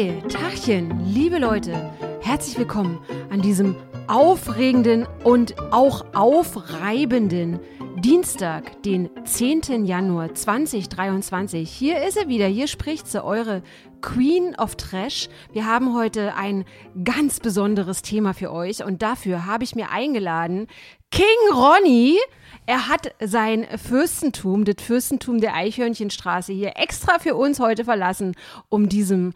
Hey, Tachchen, liebe Leute, herzlich willkommen an diesem aufregenden und auch aufreibenden Dienstag, den 10. Januar 2023. Hier ist er wieder, hier spricht sie, eure Queen of Trash. Wir haben heute ein ganz besonderes Thema für euch und dafür habe ich mir eingeladen King Ronny. Er hat sein Fürstentum, das Fürstentum der Eichhörnchenstraße hier extra für uns heute verlassen, um diesem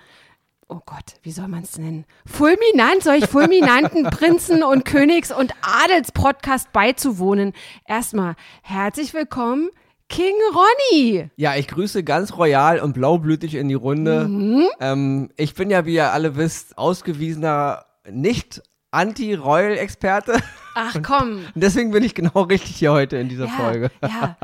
oh Gott, wie soll man es nennen? Fulminant, solch fulminanten Prinzen- und Königs- und Adels-Podcast beizuwohnen. Erstmal herzlich willkommen, King Ronny. Ja, ich grüße ganz royal und blaublütig in die Runde. Mhm. Ähm, ich bin ja, wie ihr alle wisst, ausgewiesener nicht Anti-Royal-Experte. Ach komm. Und deswegen bin ich genau richtig hier heute in dieser ja, Folge. Ja,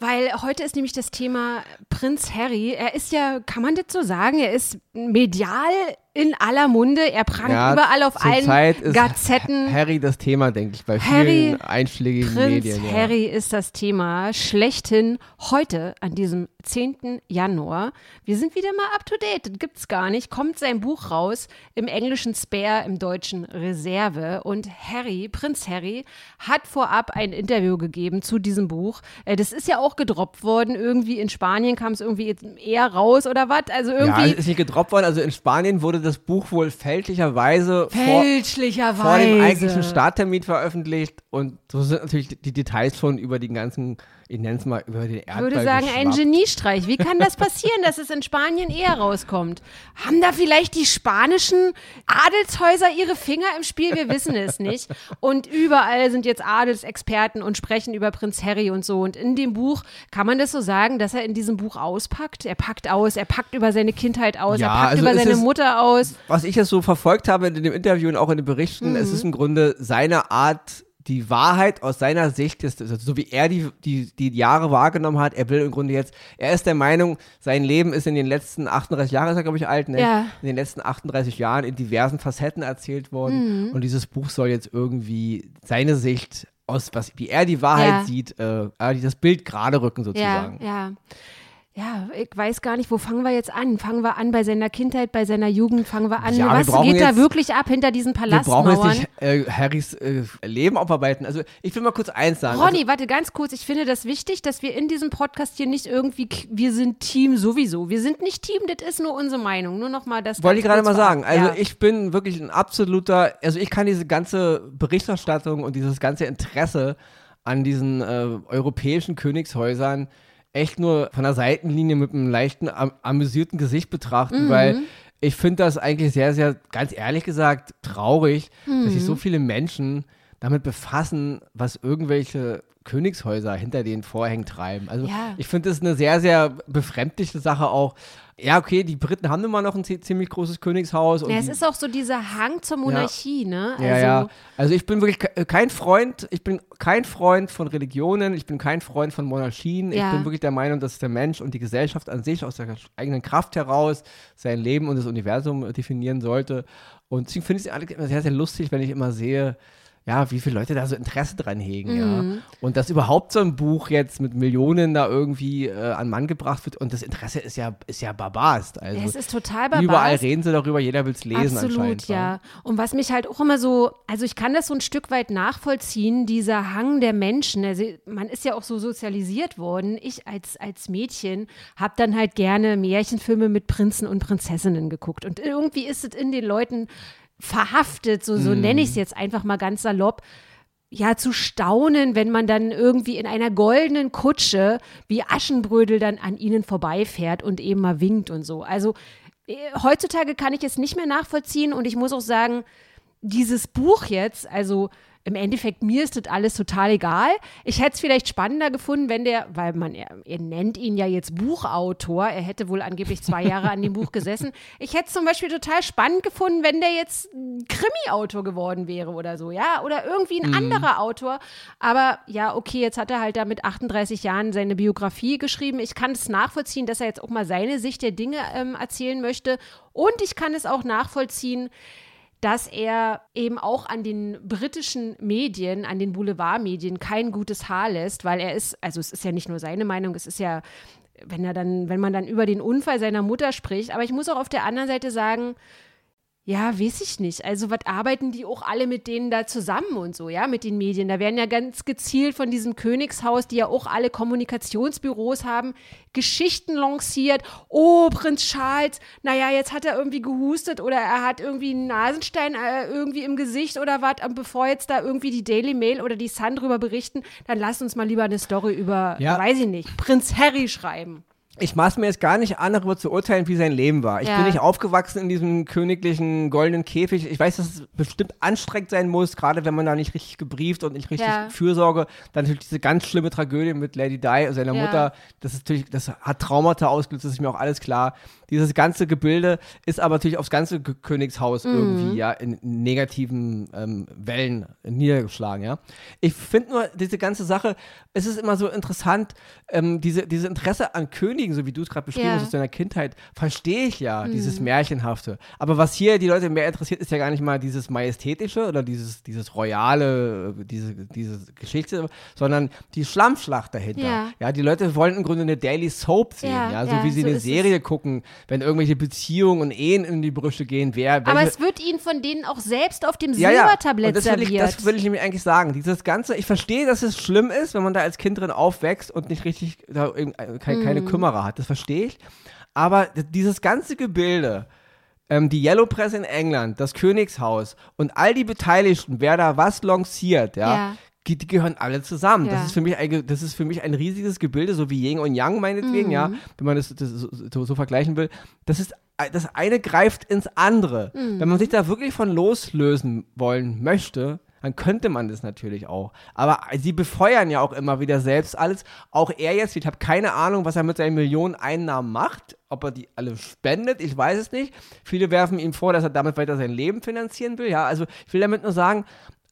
weil heute ist nämlich das Thema Prinz Harry. Er ist ja, kann man das so sagen, er ist medial in aller Munde. Er prangt ja, überall auf allen Zeit ist Gazetten. Harry das Thema, denke ich, bei Harry, vielen einschlägigen Prinz Medien. Ja. Harry ist das Thema schlechthin heute an diesem 10. Januar. Wir sind wieder mal up to date. Das gibt's gar nicht. Kommt sein Buch raus im englischen Spare, im deutschen Reserve. Und Harry, Prinz Harry, hat vorab ein Interview gegeben zu diesem Buch. Äh, das ist ja auch gedroppt worden. Irgendwie in Spanien kam es irgendwie eher raus oder was? Also irgendwie. Ja, ist nicht gedroppt worden. Also in Spanien wurde das Buch wohl fälschlicherweise, fälschlicherweise. Vor, vor dem eigentlichen Starttermin veröffentlicht und so sind natürlich die Details schon über die ganzen ich nenne es mal, über den Erdball Ich würde sagen, ein Geniestreich. Wie kann das passieren, dass es in Spanien eher rauskommt? Haben da vielleicht die spanischen Adelshäuser ihre Finger im Spiel? Wir wissen es nicht. Und überall sind jetzt Adelsexperten und sprechen über Prinz Harry und so. Und in dem Buch kann man das so sagen, dass er in diesem Buch auspackt. Er packt aus, er packt über seine Kindheit aus, ja, er packt also über seine ist, Mutter aus. Was ich jetzt so verfolgt habe in dem Interview und auch in den Berichten, mhm. es ist im Grunde seine Art, die Wahrheit aus seiner Sicht ist, also so wie er die, die, die Jahre wahrgenommen hat, er will im Grunde jetzt, er ist der Meinung, sein Leben ist in den letzten 38 Jahren, ist er glaube ich alt, ne? Ja. In den letzten 38 Jahren in diversen Facetten erzählt worden. Mhm. Und dieses Buch soll jetzt irgendwie seine Sicht aus, was, wie er die Wahrheit ja. sieht, äh, das Bild gerade rücken sozusagen. Ja, ja ja, ich weiß gar nicht, wo fangen wir jetzt an? Fangen wir an bei seiner Kindheit, bei seiner Jugend? Fangen wir an? Ja, Was wir geht jetzt, da wirklich ab hinter diesen Palastmauern? Wir brauchen jetzt nicht äh, Harrys äh, Leben aufarbeiten. Also ich will mal kurz eins sagen. Ronny, also, warte ganz kurz. Ich finde das wichtig, dass wir in diesem Podcast hier nicht irgendwie, wir sind Team sowieso. Wir sind nicht Team, das ist nur unsere Meinung. Nur noch mal das. Wollte ich gerade mal sagen. Also ja. ich bin wirklich ein absoluter, also ich kann diese ganze Berichterstattung und dieses ganze Interesse an diesen äh, europäischen Königshäusern echt nur von der Seitenlinie mit einem leichten, am amüsierten Gesicht betrachten, mhm. weil ich finde das eigentlich sehr, sehr, ganz ehrlich gesagt, traurig, mhm. dass sich so viele Menschen damit befassen, was irgendwelche Königshäuser hinter den Vorhängen treiben. Also ja. ich finde das eine sehr, sehr befremdliche Sache auch. Ja, okay, die Briten haben immer noch ein ziemlich großes Königshaus. ja, es ist auch so dieser Hang zur Monarchie, ja, ne? Also, ja, ja. Also ich bin wirklich kein Freund, ich bin kein Freund von Religionen, ich bin kein Freund von Monarchien. Ja. Ich bin wirklich der Meinung, dass der Mensch und die Gesellschaft an sich aus der eigenen Kraft heraus sein Leben und das Universum definieren sollte. Und deswegen finde ich es immer sehr, sehr lustig, wenn ich immer sehe, ja, wie viele Leute da so Interesse dran hegen, mhm. ja. Und dass überhaupt so ein Buch jetzt mit Millionen da irgendwie äh, an Mann gebracht wird und das Interesse ist ja, ist ja barbarst. Also es ist total barbarst. Überall reden sie darüber, jeder will es lesen Absolut, anscheinend. ja. Und was mich halt auch immer so, also ich kann das so ein Stück weit nachvollziehen, dieser Hang der Menschen. Also man ist ja auch so sozialisiert worden. Ich als, als Mädchen habe dann halt gerne Märchenfilme mit Prinzen und Prinzessinnen geguckt. Und irgendwie ist es in den Leuten verhaftet, so, so mm. nenne ich es jetzt einfach mal ganz salopp, ja, zu staunen, wenn man dann irgendwie in einer goldenen Kutsche wie Aschenbrödel dann an ihnen vorbeifährt und eben mal winkt und so. Also äh, heutzutage kann ich es nicht mehr nachvollziehen und ich muss auch sagen, dieses Buch jetzt, also im Endeffekt, mir ist das alles total egal. Ich hätte es vielleicht spannender gefunden, wenn der, weil man, er, er, nennt ihn ja jetzt Buchautor, er hätte wohl angeblich zwei Jahre an dem Buch gesessen. Ich hätte es zum Beispiel total spannend gefunden, wenn der jetzt Krimi-Autor geworden wäre oder so, ja, oder irgendwie ein mhm. anderer Autor. Aber ja, okay, jetzt hat er halt da mit 38 Jahren seine Biografie geschrieben. Ich kann es nachvollziehen, dass er jetzt auch mal seine Sicht der Dinge ähm, erzählen möchte. Und ich kann es auch nachvollziehen, dass er eben auch an den britischen Medien, an den Boulevardmedien kein gutes Haar lässt, weil er ist, also es ist ja nicht nur seine Meinung, es ist ja wenn er dann, wenn man dann über den Unfall seiner Mutter spricht. Aber ich muss auch auf der anderen Seite sagen, ja, weiß ich nicht. Also, was arbeiten die auch alle mit denen da zusammen und so, ja, mit den Medien? Da werden ja ganz gezielt von diesem Königshaus, die ja auch alle Kommunikationsbüros haben, Geschichten lanciert. Oh, Prinz Charles, naja, jetzt hat er irgendwie gehustet oder er hat irgendwie einen Nasenstein äh, irgendwie im Gesicht oder was. Und bevor jetzt da irgendwie die Daily Mail oder die Sun drüber berichten, dann lass uns mal lieber eine Story über, ja. weiß ich nicht, Prinz Harry schreiben ich maß mir jetzt gar nicht an, darüber zu urteilen, wie sein Leben war. Ich ja. bin nicht aufgewachsen in diesem königlichen goldenen Käfig. Ich weiß, dass es bestimmt anstrengend sein muss, gerade wenn man da nicht richtig gebrieft und nicht richtig ja. Fürsorge. Dann natürlich diese ganz schlimme Tragödie mit Lady Di, seiner ja. Mutter. Das ist natürlich, das hat Traumata ausgelöst, das ist mir auch alles klar. Dieses ganze Gebilde ist aber natürlich aufs ganze Königshaus mhm. irgendwie, ja, in negativen ähm, Wellen niedergeschlagen, ja. Ich finde nur, diese ganze Sache, es ist immer so interessant, ähm, diese, diese Interesse an Königen, so wie du es gerade beschrieben ja. hast aus deiner Kindheit, verstehe ich ja, mhm. dieses Märchenhafte. Aber was hier die Leute mehr interessiert, ist ja gar nicht mal dieses Majestätische oder dieses, dieses Royale, diese, diese Geschichte, sondern die Schlammschlacht dahinter. Ja. ja, die Leute wollen im Grunde eine Daily Soap sehen, ja, ja so wie sie so eine Serie gucken wenn irgendwelche Beziehungen und Ehen in die Brüche gehen, wer. Aber es wird ihnen von denen auch selbst auf dem ja, Silbertablett ja. das serviert. Ich, das will ich nämlich eigentlich sagen. Dieses Ganze, ich verstehe, dass es schlimm ist, wenn man da als Kind drin aufwächst und nicht richtig da, äh, keine, keine mhm. Kümmerer hat. Das verstehe ich. Aber dieses ganze Gebilde, ähm, die Yellow Press in England, das Königshaus und all die Beteiligten, wer da was lanciert, ja, ja die, die gehören alle zusammen. Ja. Das, ist für mich ein, das ist für mich ein riesiges Gebilde, so wie Yin und Yang meinetwegen, mhm. ja, wenn man das, das so, so, vergleichen will. Das ist das eine greift ins andere. Mhm. Wenn man sich da wirklich von loslösen wollen möchte, dann könnte man das natürlich auch. Aber sie befeuern ja auch immer wieder selbst alles. Auch er jetzt, ich habe keine Ahnung, was er mit seinen Millionen Einnahmen macht. Ob er die alle spendet, ich weiß es nicht. Viele werfen ihm vor, dass er damit weiter sein Leben finanzieren will. Ja, also ich will damit nur sagen,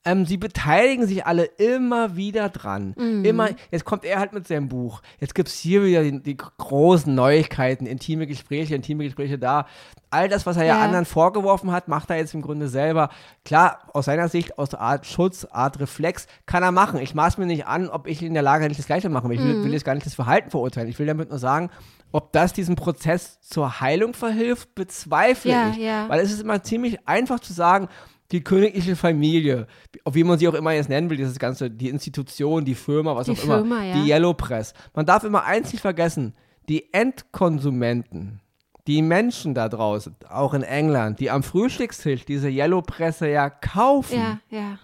ähm, sie beteiligen sich alle immer wieder dran. Mhm. Immer, jetzt kommt er halt mit seinem Buch. Jetzt gibt es hier wieder die, die, großen Neuigkeiten, intime Gespräche, intime Gespräche da. All das, was er ja. ja. anderen vorgeworfen hat, macht er jetzt im Grunde selber. Klar, aus seiner Sicht, aus der Art Schutz, Art Reflex, kann er machen. Ich maß mir nicht an, ob ich in der Lage bin, das Gleiche machen will. Ich will, mhm. will jetzt gar nicht das Verhalten verurteilen. Ich will damit nur sagen, ob das diesem Prozess zur Heilung verhilft, bezweifle ja, ich. Ja. Weil es ist immer ziemlich einfach zu sagen, die königliche Familie, wie man sie auch immer jetzt nennen will, dieses ganze, die Institution, die Firma, was die auch Firma, immer, ja. die Yellow Press. Man darf immer eins nicht vergessen, die Endkonsumenten, die Menschen da draußen, auch in England, die am Frühstückstisch diese Yellow Presse ja kaufen. Ja, ja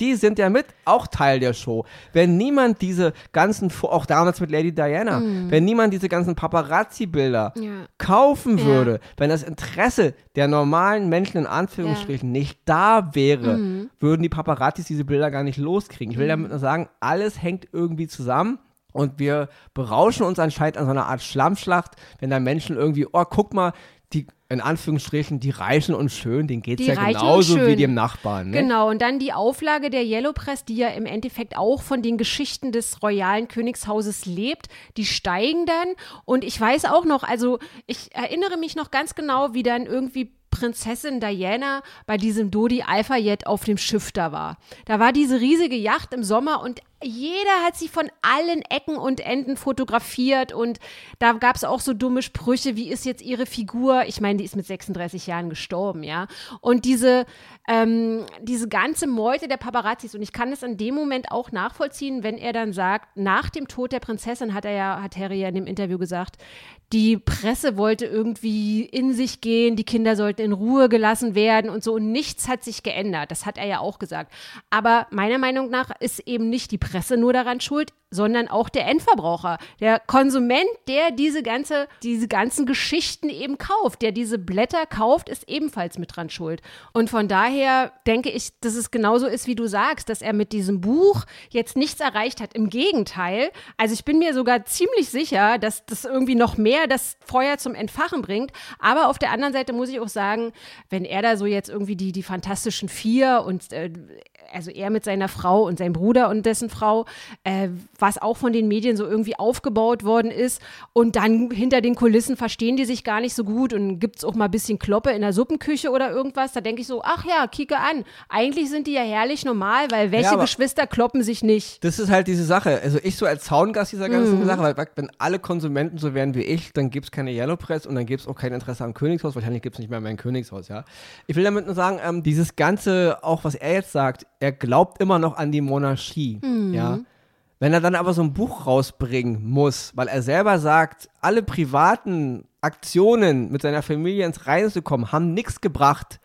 die sind ja mit auch Teil der Show. Wenn niemand diese ganzen, auch damals mit Lady Diana, mhm. wenn niemand diese ganzen Paparazzi-Bilder ja. kaufen ja. würde, wenn das Interesse der normalen Menschen in Anführungsstrichen ja. nicht da wäre, mhm. würden die Paparazzis diese Bilder gar nicht loskriegen. Ich will mhm. damit nur sagen, alles hängt irgendwie zusammen. Und wir berauschen uns anscheinend an so einer Art Schlammschlacht, wenn da Menschen irgendwie, oh, guck mal, die in Anführungsstrichen, die Reichen und Schön, denen geht es ja genauso wie dem Nachbarn. Ne? Genau, und dann die Auflage der Yellow Press, die ja im Endeffekt auch von den Geschichten des royalen Königshauses lebt, die steigen dann. Und ich weiß auch noch, also ich erinnere mich noch ganz genau, wie dann irgendwie Prinzessin Diana bei diesem Dodi Alpha Jet auf dem Schiff da war. Da war diese riesige Yacht im Sommer und jeder hat sie von allen Ecken und Enden fotografiert und da gab es auch so dumme Sprüche, wie ist jetzt ihre Figur? Ich meine, die ist mit 36 Jahren gestorben, ja. Und diese, ähm, diese ganze Meute der Paparazzis und ich kann es in dem Moment auch nachvollziehen, wenn er dann sagt, nach dem Tod der Prinzessin hat er ja, hat Harry ja in dem Interview gesagt, die Presse wollte irgendwie in sich gehen, die Kinder sollten in Ruhe gelassen werden und so. Und nichts hat sich geändert. Das hat er ja auch gesagt. Aber meiner Meinung nach ist eben nicht die Presse nur daran schuld, sondern auch der Endverbraucher, der Konsument, der diese ganze, diese ganzen Geschichten eben kauft, der diese Blätter kauft, ist ebenfalls mit dran schuld. Und von daher denke ich, dass es genauso ist, wie du sagst, dass er mit diesem Buch jetzt nichts erreicht hat. Im Gegenteil, also ich bin mir sogar ziemlich sicher, dass das irgendwie noch mehr das Feuer zum Entfachen bringt. Aber auf der anderen Seite muss ich auch sagen, wenn er da so jetzt irgendwie die, die Fantastischen Vier und äh, also er mit seiner Frau und sein Bruder und dessen Frau, äh, was auch von den Medien so irgendwie aufgebaut worden ist. Und dann hinter den Kulissen verstehen die sich gar nicht so gut und gibt es auch mal ein bisschen Kloppe in der Suppenküche oder irgendwas. Da denke ich so, ach ja, kicke an. Eigentlich sind die ja herrlich normal, weil welche ja, Geschwister kloppen sich nicht? Das ist halt diese Sache. Also ich so als Zaungast dieser ganzen mhm. Sache, weil wenn alle Konsumenten so wären wie ich, dann gibt es keine Yellow Press und dann gibt es auch kein Interesse am Königshaus. Wahrscheinlich gibt es nicht mehr mein Königshaus, ja. Ich will damit nur sagen, ähm, dieses Ganze, auch was er jetzt sagt, er glaubt immer noch an die Monarchie, mhm. ja. Wenn er dann aber so ein Buch rausbringen muss, weil er selber sagt, alle privaten Aktionen mit seiner Familie ins Reine zu kommen, haben nichts gebracht.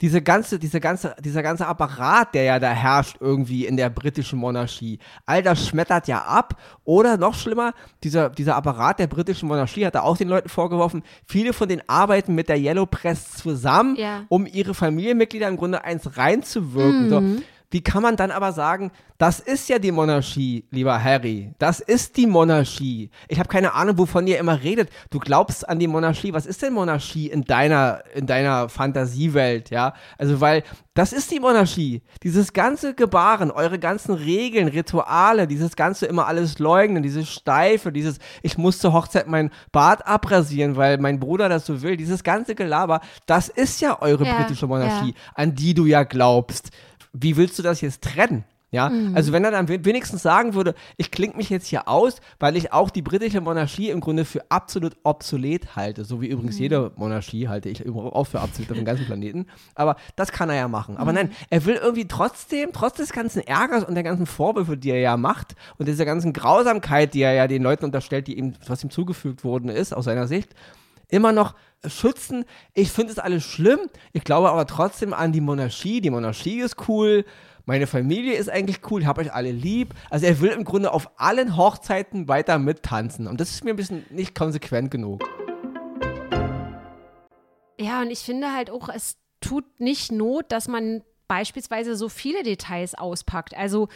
Diese ganze, diese ganze, dieser ganze Apparat, der ja da herrscht irgendwie in der britischen Monarchie, all das schmettert ja ab. Oder noch schlimmer, dieser, dieser Apparat der britischen Monarchie hat da auch den Leuten vorgeworfen, viele von denen arbeiten mit der Yellow Press zusammen, ja. um ihre Familienmitglieder im Grunde eins reinzuwirken. Mhm. So wie kann man dann aber sagen, das ist ja die Monarchie, lieber Harry. Das ist die Monarchie. Ich habe keine Ahnung, wovon ihr immer redet. Du glaubst an die Monarchie. Was ist denn Monarchie in deiner, in deiner Fantasiewelt, ja? Also, weil das ist die Monarchie. Dieses ganze Gebaren, eure ganzen Regeln, Rituale, dieses ganze immer alles leugnen, dieses Steife, dieses, ich muss zur Hochzeit mein Bart abrasieren, weil mein Bruder das so will, dieses ganze Gelaber, das ist ja eure ja, britische Monarchie, ja. an die du ja glaubst wie willst du das jetzt trennen? Ja, mhm. also wenn er dann wenigstens sagen würde, ich klinge mich jetzt hier aus, weil ich auch die britische Monarchie im Grunde für absolut obsolet halte, so wie übrigens mhm. jede Monarchie halte ich auch für obsolet auf dem ganzen Planeten. Aber das kann er ja machen. Aber mhm. nein, er will irgendwie trotzdem, trotz des ganzen Ärgers und der ganzen Vorwürfe, die er ja macht und dieser ganzen Grausamkeit, die er ja den Leuten unterstellt, die ihm, was ihm zugefügt worden ist, aus seiner Sicht, immer noch schützen. Ich finde es alles schlimm. Ich glaube aber trotzdem an die Monarchie. Die Monarchie ist cool. Meine Familie ist eigentlich cool. Ich habe euch alle lieb. Also er will im Grunde auf allen Hochzeiten weiter mittanzen. Und das ist mir ein bisschen nicht konsequent genug. Ja, und ich finde halt auch, es tut nicht Not, dass man beispielsweise so viele Details auspackt. Also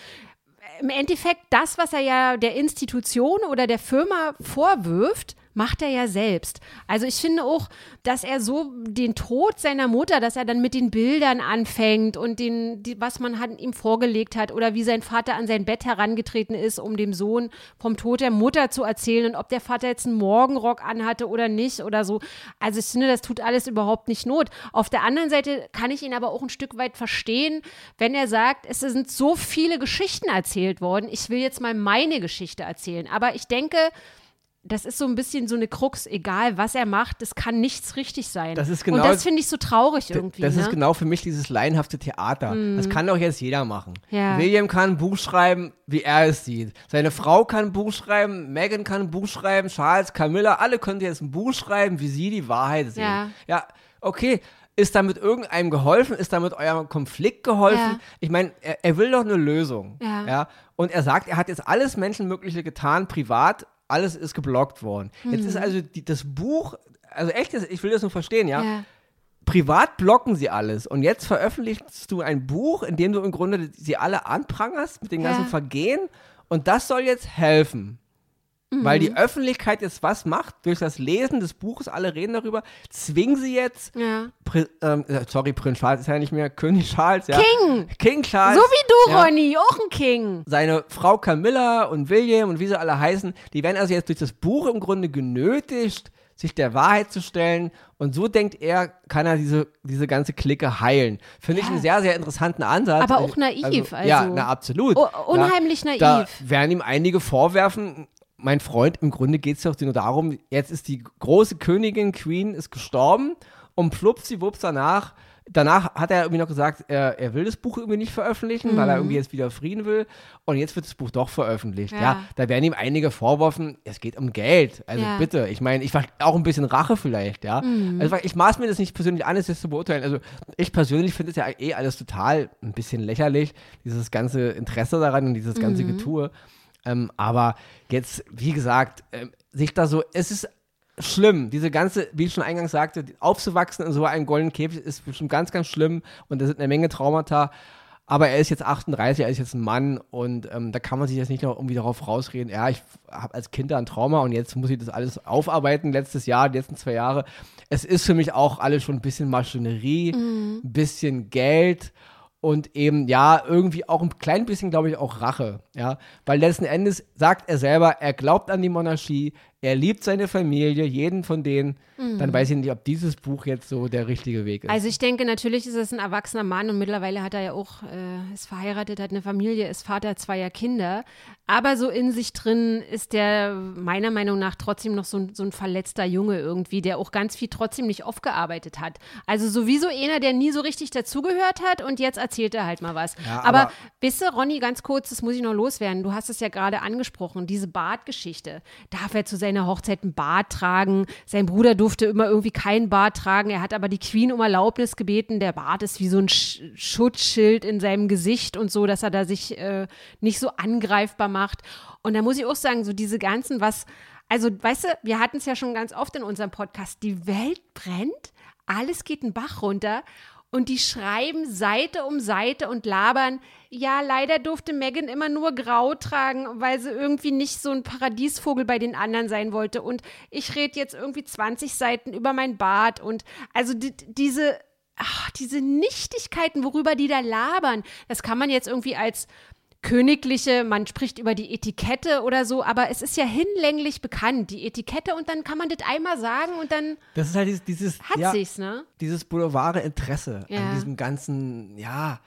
im Endeffekt das, was er ja der Institution oder der Firma vorwirft, macht er ja selbst. Also ich finde auch, dass er so den Tod seiner Mutter, dass er dann mit den Bildern anfängt und den, die, was man hat, ihm vorgelegt hat oder wie sein Vater an sein Bett herangetreten ist, um dem Sohn vom Tod der Mutter zu erzählen und ob der Vater jetzt einen Morgenrock anhatte oder nicht oder so. Also ich finde, das tut alles überhaupt nicht Not. Auf der anderen Seite kann ich ihn aber auch ein Stück weit verstehen, wenn er sagt, es sind so viele Geschichten erzählt worden, ich will jetzt mal meine Geschichte erzählen. Aber ich denke, das ist so ein bisschen so eine Krux, egal was er macht, das kann nichts richtig sein. Das ist genau, Und das finde ich so traurig irgendwie. Das ne? ist genau für mich dieses laienhafte Theater. Mhm. Das kann doch jetzt jeder machen. Ja. William kann ein Buch schreiben, wie er es sieht. Seine Frau kann ein Buch schreiben, Megan kann ein Buch schreiben, Charles, Camilla, alle können jetzt ein Buch schreiben, wie sie die Wahrheit sehen. Ja, ja okay. Ist damit irgendeinem geholfen? Ist damit eurem Konflikt geholfen? Ja. Ich meine, er, er, will doch eine Lösung. Ja. ja. Und er sagt, er hat jetzt alles Menschenmögliche getan, privat, alles ist geblockt worden. Mhm. Jetzt ist mhm. also die, das Buch, also echt, ich will das nur verstehen, ja? ja. Privat blocken sie alles und jetzt veröffentlichst du ein Buch, in dem du im Grunde sie alle anprangerst mit den ganzen ja. Vergehen und das soll jetzt helfen. Mhm. Weil die mhm. Öffentlichkeit jetzt was macht, durch das Lesen des Buches, alle reden darüber, zwingen sie jetzt, ja. Pri ähm, äh, sorry, Prinz Charles ist ja nicht mehr König Charles, ja. King! King Charles. So wie du, ja. Ronny, auch ein King. Seine Frau Camilla und William und wie sie alle heißen, die werden also jetzt durch das Buch im Grunde genötigt, sich der Wahrheit zu stellen. Und so denkt er, kann er diese, diese ganze Clique heilen. Finde ja. ich einen sehr, sehr interessanten Ansatz. Aber auch naiv. Also, also. Ja, na, absolut. Oh, unheimlich ja, naiv. Da werden ihm einige vorwerfen, mein Freund, im Grunde geht es doch nur darum, jetzt ist die große Königin, Queen, ist gestorben und plupsiwups danach, danach hat er irgendwie noch gesagt, er, er will das Buch irgendwie nicht veröffentlichen, mhm. weil er mhm. irgendwie jetzt wieder Frieden will und jetzt wird das Buch doch veröffentlicht. Ja, ja da werden ihm einige vorworfen, es geht um Geld. Also ja. bitte, ich meine, ich war auch ein bisschen Rache vielleicht, ja. Mhm. Also ich maß mir das nicht persönlich an, es jetzt zu beurteilen. Also ich persönlich finde es ja eh alles total ein bisschen lächerlich, dieses ganze Interesse daran und dieses ganze mhm. Getue. Ähm, aber jetzt, wie gesagt, äh, sich da so, es ist schlimm, diese ganze, wie ich schon eingangs sagte, aufzuwachsen in so einem goldenen Käfig ist bestimmt ganz, ganz schlimm und da sind eine Menge Traumata. Aber er ist jetzt 38, er ist jetzt ein Mann und ähm, da kann man sich jetzt nicht noch irgendwie darauf rausreden, ja, ich habe als Kind da ein Trauma und jetzt muss ich das alles aufarbeiten, letztes Jahr, die letzten zwei Jahre. Es ist für mich auch alles schon ein bisschen Maschinerie, mhm. ein bisschen Geld und eben ja irgendwie auch ein klein bisschen, glaube ich, auch Rache, ja, weil letzten Endes sagt er selber, er glaubt an die Monarchie, er liebt seine Familie, jeden von denen, mhm. dann weiß ich nicht, ob dieses Buch jetzt so der richtige Weg ist. Also ich denke, natürlich ist es ein erwachsener Mann und mittlerweile hat er ja auch, äh, ist verheiratet, hat eine Familie, ist Vater zweier Kinder. Aber so in sich drin ist der meiner Meinung nach trotzdem noch so ein, so ein verletzter Junge irgendwie, der auch ganz viel trotzdem nicht aufgearbeitet hat. Also sowieso einer, der nie so richtig dazugehört hat und jetzt erzählt er halt mal was. Ja, aber, aber wisst ihr, Ronny, ganz kurz, das muss ich noch loswerden. Du hast es ja gerade angesprochen, diese Bartgeschichte. Darf er zu seiner Hochzeit einen Bart tragen? Sein Bruder durfte immer irgendwie keinen Bart tragen. Er hat aber die Queen um Erlaubnis gebeten. Der Bart ist wie so ein Sch Schutzschild in seinem Gesicht und so, dass er da sich äh, nicht so angreifbar macht. Und da muss ich auch sagen, so diese ganzen, was, also weißt du, wir hatten es ja schon ganz oft in unserem Podcast, die Welt brennt, alles geht einen Bach runter. Und die schreiben Seite um Seite und labern, ja, leider durfte Megan immer nur grau tragen, weil sie irgendwie nicht so ein Paradiesvogel bei den anderen sein wollte. Und ich rede jetzt irgendwie 20 Seiten über mein Bart. Und also die, diese, ach, diese Nichtigkeiten, worüber die da labern, das kann man jetzt irgendwie als königliche, man spricht über die Etikette oder so, aber es ist ja hinlänglich bekannt, die Etikette und dann kann man das einmal sagen und dann Das ist halt dieses, dieses hat ja, sich's, ne? Dieses boulevard Interesse ja. an diesem ganzen, ja,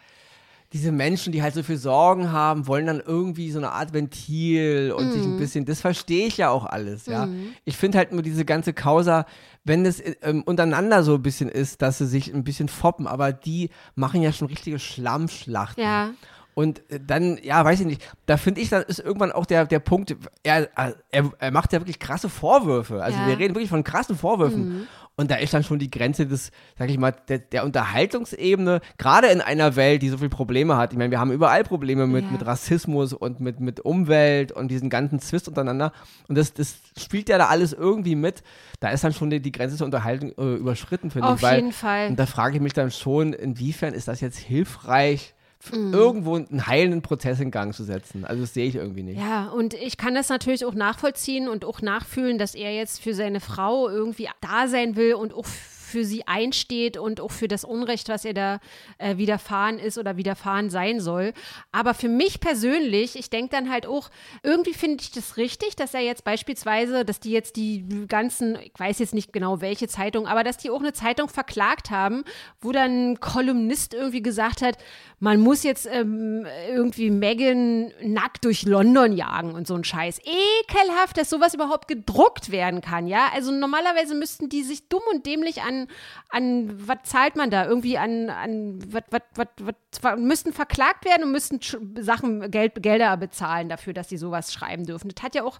diese Menschen, die halt so viel Sorgen haben, wollen dann irgendwie so eine Art Ventil und mm. sich ein mhm. bisschen, das verstehe ich ja auch alles, ja. Mm. Ich finde halt nur diese ganze Causa, wenn es ähm, untereinander so ein bisschen ist, dass sie sich ein bisschen foppen, aber die machen ja schon richtige Schlammschlachten. Ja. Und äh, dann, ja, weiß ich nicht, da finde ich, dann ist irgendwann auch der, der Punkt, er, er, er macht ja wirklich krasse Vorwürfe. Also ja. wir reden wirklich von krassen Vorwürfen. Mhm. Und da ist dann schon die Grenze des, sag ich mal, der, der Unterhaltungsebene, gerade in einer Welt, die so viele Probleme hat. Ich meine, wir haben überall Probleme mit, ja. mit Rassismus und mit, mit Umwelt und diesen ganzen Zwist untereinander. Und das, das spielt ja da alles irgendwie mit. Da ist dann schon die, die Grenze zur Unterhaltung äh, überschritten, finde ich. Auf jeden Fall. Und da frage ich mich dann schon, inwiefern ist das jetzt hilfreich? Mhm. irgendwo einen heilenden Prozess in Gang zu setzen. Also das sehe ich irgendwie nicht. Ja, und ich kann das natürlich auch nachvollziehen und auch nachfühlen, dass er jetzt für seine Frau irgendwie da sein will und auch für sie einsteht und auch für das Unrecht, was ihr da äh, widerfahren ist oder widerfahren sein soll. Aber für mich persönlich, ich denke dann halt auch, irgendwie finde ich das richtig, dass er jetzt beispielsweise, dass die jetzt die ganzen, ich weiß jetzt nicht genau welche Zeitung, aber dass die auch eine Zeitung verklagt haben, wo dann ein Kolumnist irgendwie gesagt hat, man muss jetzt ähm, irgendwie Megan nackt durch London jagen und so ein Scheiß. Ekelhaft, dass sowas überhaupt gedruckt werden kann, ja? Also normalerweise müssten die sich dumm und dämlich an an, was zahlt man da? Irgendwie an, an was, was, was, was, müssten verklagt werden und müssten Sachen, Geld, Gelder bezahlen dafür, dass sie sowas schreiben dürfen. Das hat ja auch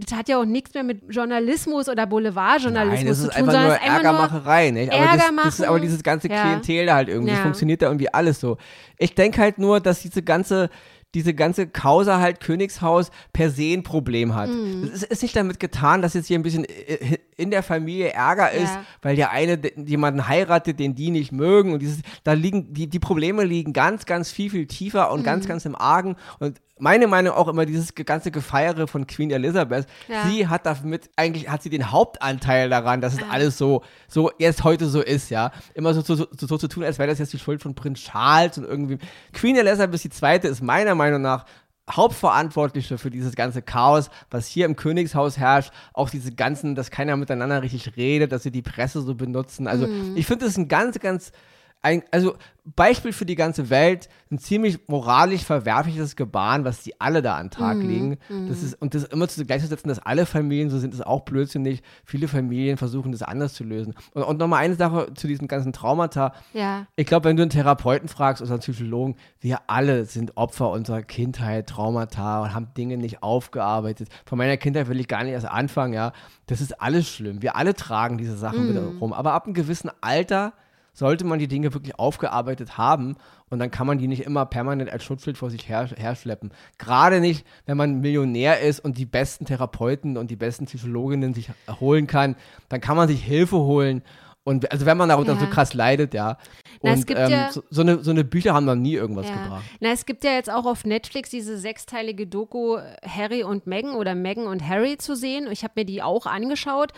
das hat ja auch nichts mehr mit Journalismus oder Boulevardjournalismus zu tun. Nein, das ist einfach nur Ärgermacherei, nicht? Aber das, das, ist aber dieses ganze Klientel da halt irgendwie. Ja. Das funktioniert da irgendwie alles so. Ich denke halt nur, dass diese ganze diese ganze Causa halt Königshaus per se ein Problem hat. Mhm. Es ist, ist, nicht damit getan, dass jetzt hier ein bisschen äh, in der Familie Ärger ist, ja. weil der eine jemanden heiratet, den die nicht mögen und dieses, da liegen, die, die Probleme liegen ganz, ganz viel, viel tiefer und mhm. ganz, ganz im Argen und meine Meinung auch immer dieses ganze Gefeiere von Queen Elizabeth. Ja. Sie hat damit eigentlich hat sie den Hauptanteil daran, dass es ja. alles so so jetzt heute so ist, ja. Immer so, so, so, so zu tun, als wäre das jetzt die Schuld von Prinz Charles und irgendwie Queen Elizabeth II. ist meiner Meinung nach Hauptverantwortliche für dieses ganze Chaos, was hier im Königshaus herrscht, auch diese ganzen, dass keiner miteinander richtig redet, dass sie die Presse so benutzen. Also mm. ich finde, das ist ein ganz, ganz ein, also Beispiel für die ganze Welt, ein ziemlich moralisch verwerfliches Gebaren, was die alle da an den Tag mhm. legen. Das ist, und das immer zu gleichzusetzen, dass alle Familien so sind, ist auch blödsinnig. Viele Familien versuchen das anders zu lösen. Und, und nochmal eine Sache zu diesen ganzen Traumata. Ja. Ich glaube, wenn du einen Therapeuten fragst oder einen Psychologen, wir alle sind Opfer unserer Kindheit, Traumata und haben Dinge nicht aufgearbeitet. Von meiner Kindheit will ich gar nicht erst anfangen, ja. Das ist alles schlimm. Wir alle tragen diese Sachen mhm. wieder rum. Aber ab einem gewissen Alter sollte man die Dinge wirklich aufgearbeitet haben und dann kann man die nicht immer permanent als Schutzschild vor sich her, herschleppen. Gerade nicht, wenn man Millionär ist und die besten Therapeuten und die besten Psychologinnen sich holen kann, dann kann man sich Hilfe holen. Und also wenn man darunter ja. so krass leidet, ja. Na, und ähm, ja, so, so, eine, so eine Bücher haben noch nie irgendwas ja. gebracht. Na, es gibt ja jetzt auch auf Netflix diese sechsteilige Doku Harry und Meghan oder Meghan und Harry zu sehen. Ich habe mir die auch angeschaut.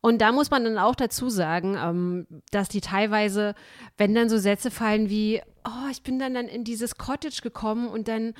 Und da muss man dann auch dazu sagen, ähm, dass die teilweise, wenn dann so Sätze fallen wie, oh, ich bin dann, dann in dieses Cottage gekommen und dann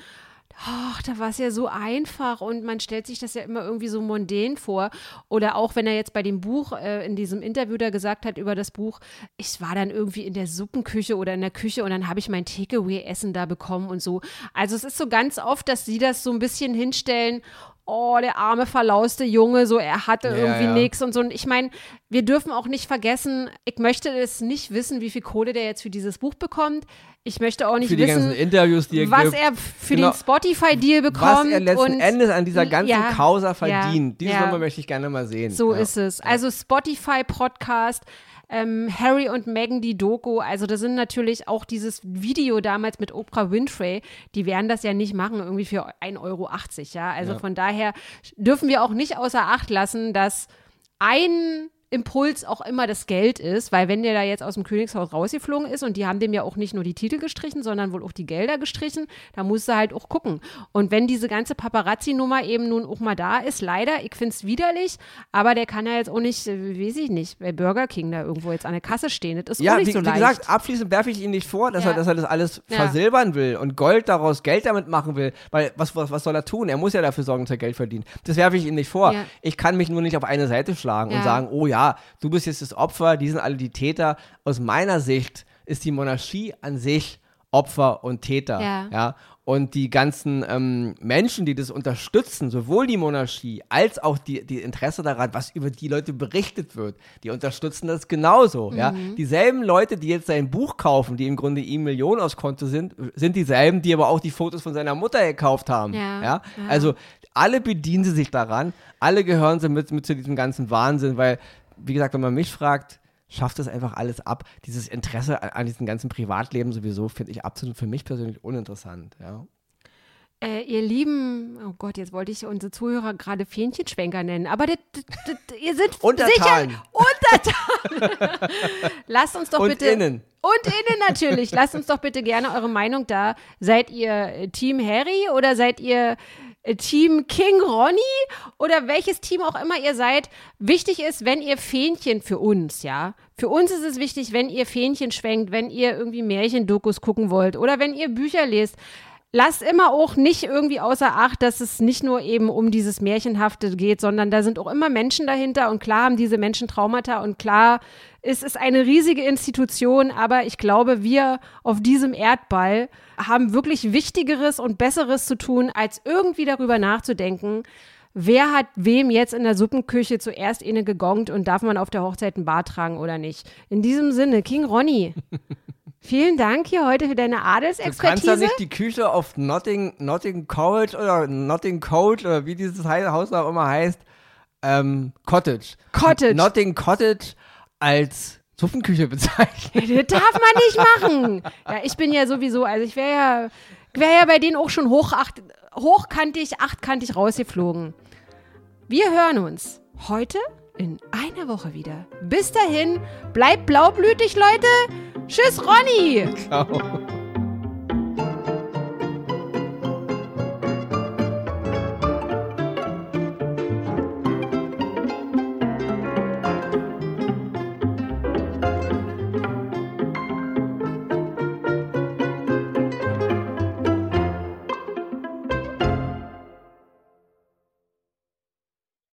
ach, da war es ja so einfach und man stellt sich das ja immer irgendwie so mondän vor. Oder auch wenn er jetzt bei dem Buch, äh, in diesem Interview da gesagt hat über das Buch, ich war dann irgendwie in der Suppenküche oder in der Küche und dann habe ich mein Takeaway-Essen da bekommen und so. Also es ist so ganz oft, dass sie das so ein bisschen hinstellen oh, der arme, verlauste Junge, so er hatte ja, irgendwie ja. nichts und so. Und ich meine, wir dürfen auch nicht vergessen, ich möchte es nicht wissen, wie viel Kohle der jetzt für dieses Buch bekommt. Ich möchte auch nicht wissen, er was gibt. er für genau. den Spotify-Deal bekommt. Was er letzten Endes an dieser ganzen ja, Causa verdient. Diese Nummer möchte ich gerne mal sehen. So ist es. Also Spotify-Podcast ähm, Harry und Meghan die Doku. Also das sind natürlich auch dieses Video damals mit Oprah Winfrey, die werden das ja nicht machen, irgendwie für 1,80 Euro, ja. Also ja. von daher dürfen wir auch nicht außer Acht lassen, dass ein Impuls auch immer das Geld ist, weil wenn der da jetzt aus dem Königshaus rausgeflogen ist und die haben dem ja auch nicht nur die Titel gestrichen, sondern wohl auch die Gelder gestrichen, da musst du halt auch gucken. Und wenn diese ganze Paparazzi-Nummer eben nun auch mal da ist, leider, ich finde es widerlich, aber der kann ja jetzt auch nicht, äh, weiß ich nicht, bei Burger King da irgendwo jetzt an der Kasse stehen. Das ist ja, auch nicht wie, so wie leicht. gesagt, abschließend werfe ich ihm nicht vor, dass, ja. er, dass er das alles ja. versilbern will und Gold daraus Geld damit machen will, weil was, was, was soll er tun? Er muss ja dafür sorgen, dass er Geld verdient. Das werfe ich ihm nicht vor. Ja. Ich kann mich nur nicht auf eine Seite schlagen und sagen, oh ja, du bist jetzt das Opfer, die sind alle die Täter. Aus meiner Sicht ist die Monarchie an sich Opfer und Täter. Ja. ja? Und die ganzen ähm, Menschen, die das unterstützen, sowohl die Monarchie als auch die, die Interesse daran, was über die Leute berichtet wird, die unterstützen das genauso. Mhm. Ja? Dieselben Leute, die jetzt sein Buch kaufen, die im Grunde ihm Millionen aus Konto sind, sind dieselben, die aber auch die Fotos von seiner Mutter gekauft haben. Ja. ja? Also alle bedienen sie sich daran, alle gehören sie mit, mit zu diesem ganzen Wahnsinn, weil wie gesagt, wenn man mich fragt, schafft das einfach alles ab. Dieses Interesse an, an diesem ganzen Privatleben sowieso finde ich absolut für mich persönlich uninteressant. Ja. Äh, ihr Lieben, oh Gott, jetzt wollte ich unsere Zuhörer gerade Fähnchenschwenker nennen, aber das, das, das, ihr seid Untertan. sicher Untertan. Lasst uns doch Und bitte. Innen. Und innen natürlich. Lasst uns doch bitte gerne eure Meinung da. Seid ihr Team Harry oder seid ihr Team King Ronny oder welches Team auch immer ihr seid. Wichtig ist, wenn ihr Fähnchen für uns, ja. Für uns ist es wichtig, wenn ihr Fähnchen schwenkt, wenn ihr irgendwie Märchendokus gucken wollt oder wenn ihr Bücher lest. Lasst immer auch nicht irgendwie außer Acht, dass es nicht nur eben um dieses Märchenhafte geht, sondern da sind auch immer Menschen dahinter und klar haben diese Menschen Traumata und klar es ist eine riesige Institution, aber ich glaube, wir auf diesem Erdball haben wirklich Wichtigeres und Besseres zu tun, als irgendwie darüber nachzudenken, wer hat wem jetzt in der Suppenküche zuerst inne gegongt und darf man auf der Hochzeit ein Bart tragen oder nicht. In diesem Sinne, King Ronny. Vielen Dank hier heute für deine Adelsexpertise. Du kannst ja nicht die Küche auf Notting, Notting College oder Notting Code oder wie dieses Haus auch immer heißt, ähm, Cottage. Cottage. Notting Cottage als Suppenküche bezeichnen. Das darf man nicht machen. Ja, ich bin ja sowieso, also ich wäre ja, wär ja bei denen auch schon hoch acht, hochkantig, achtkantig rausgeflogen. Wir hören uns heute in einer Woche wieder. Bis dahin, bleibt blaublütig, Leute. Tschüss, Ronny. Ciao.